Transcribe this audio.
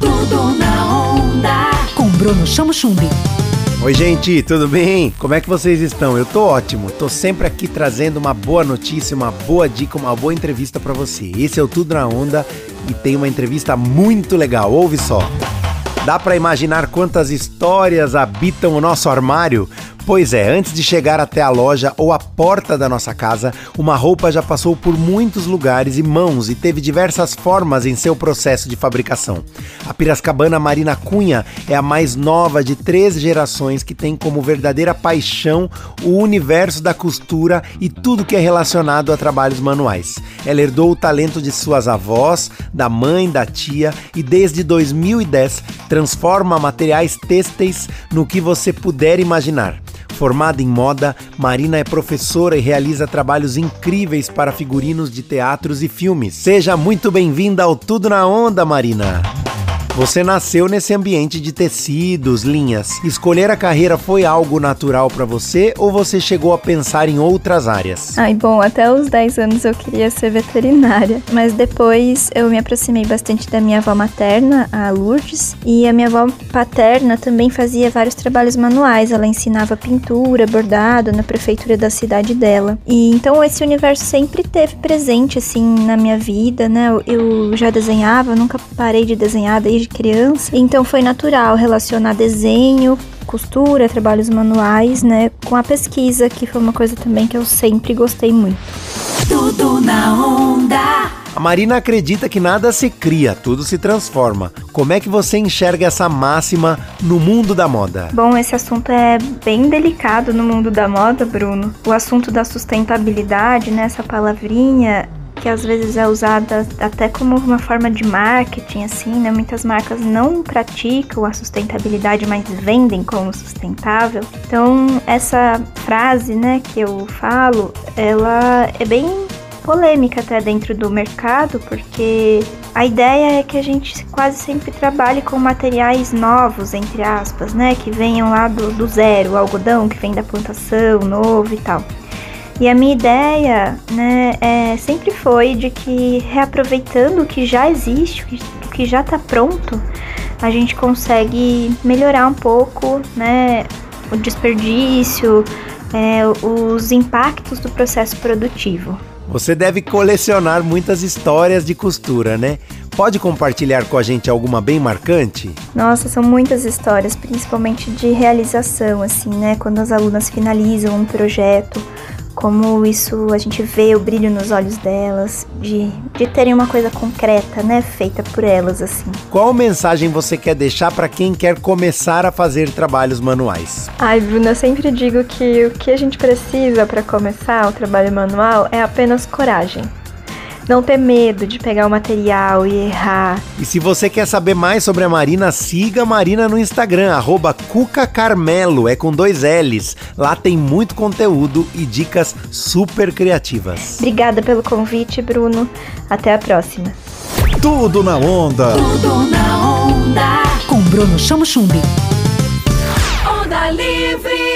Tudo na onda. Com Bruno Chamo Chumbi. Oi, gente, tudo bem? Como é que vocês estão? Eu tô ótimo. Tô sempre aqui trazendo uma boa notícia, uma boa dica, uma boa entrevista para você. Esse é o Tudo na Onda e tem uma entrevista muito legal. Ouve só. Dá para imaginar quantas histórias habitam o nosso armário? Pois é, antes de chegar até a loja ou a porta da nossa casa, uma roupa já passou por muitos lugares e mãos e teve diversas formas em seu processo de fabricação. A Piracicabana Marina Cunha é a mais nova de três gerações que tem como verdadeira paixão o universo da costura e tudo que é relacionado a trabalhos manuais. Ela herdou o talento de suas avós, da mãe, da tia e desde 2010 transforma materiais têxteis no que você puder imaginar. Formada em moda, Marina é professora e realiza trabalhos incríveis para figurinos de teatros e filmes. Seja muito bem-vinda ao Tudo na Onda, Marina! Você nasceu nesse ambiente de tecidos, linhas. Escolher a carreira foi algo natural para você ou você chegou a pensar em outras áreas? Ai, bom, até os 10 anos eu queria ser veterinária, mas depois eu me aproximei bastante da minha avó materna, a Lourdes, e a minha avó paterna também fazia vários trabalhos manuais. Ela ensinava pintura, bordado na prefeitura da cidade dela. E então esse universo sempre teve presente assim na minha vida, né? Eu já desenhava, nunca parei de desenhar desde criança, então foi natural relacionar desenho, costura, trabalhos manuais, né, com a pesquisa, que foi uma coisa também que eu sempre gostei muito. Tudo na onda. A Marina acredita que nada se cria, tudo se transforma. Como é que você enxerga essa máxima no mundo da moda? Bom, esse assunto é bem delicado no mundo da moda, Bruno. O assunto da sustentabilidade, né, essa palavrinha, que às vezes é usada até como uma forma de marketing, assim, né? Muitas marcas não praticam a sustentabilidade, mas vendem como sustentável. Então, essa frase, né, que eu falo, ela é bem polêmica até dentro do mercado, porque a ideia é que a gente quase sempre trabalhe com materiais novos, entre aspas, né? Que venham lá do, do zero, algodão que vem da plantação, novo e tal. E a minha ideia, né, é, sempre foi de que reaproveitando o que já existe, o que já está pronto, a gente consegue melhorar um pouco, né, o desperdício, é, os impactos do processo produtivo. Você deve colecionar muitas histórias de costura, né? Pode compartilhar com a gente alguma bem marcante? Nossa, são muitas histórias, principalmente de realização, assim, né? Quando as alunas finalizam um projeto como isso a gente vê o brilho nos olhos delas, de, de terem uma coisa concreta, né, feita por elas assim. Qual mensagem você quer deixar para quem quer começar a fazer trabalhos manuais? Ai, Bruna, eu sempre digo que o que a gente precisa para começar o trabalho manual é apenas coragem não ter medo de pegar o material e errar. E se você quer saber mais sobre a Marina, siga a Marina no Instagram, arroba cucacarmelo, é com dois L's. Lá tem muito conteúdo e dicas super criativas. Obrigada pelo convite, Bruno. Até a próxima. Tudo na onda. Tudo na onda. Com Bruno Chamo Chumbi. Onda livre.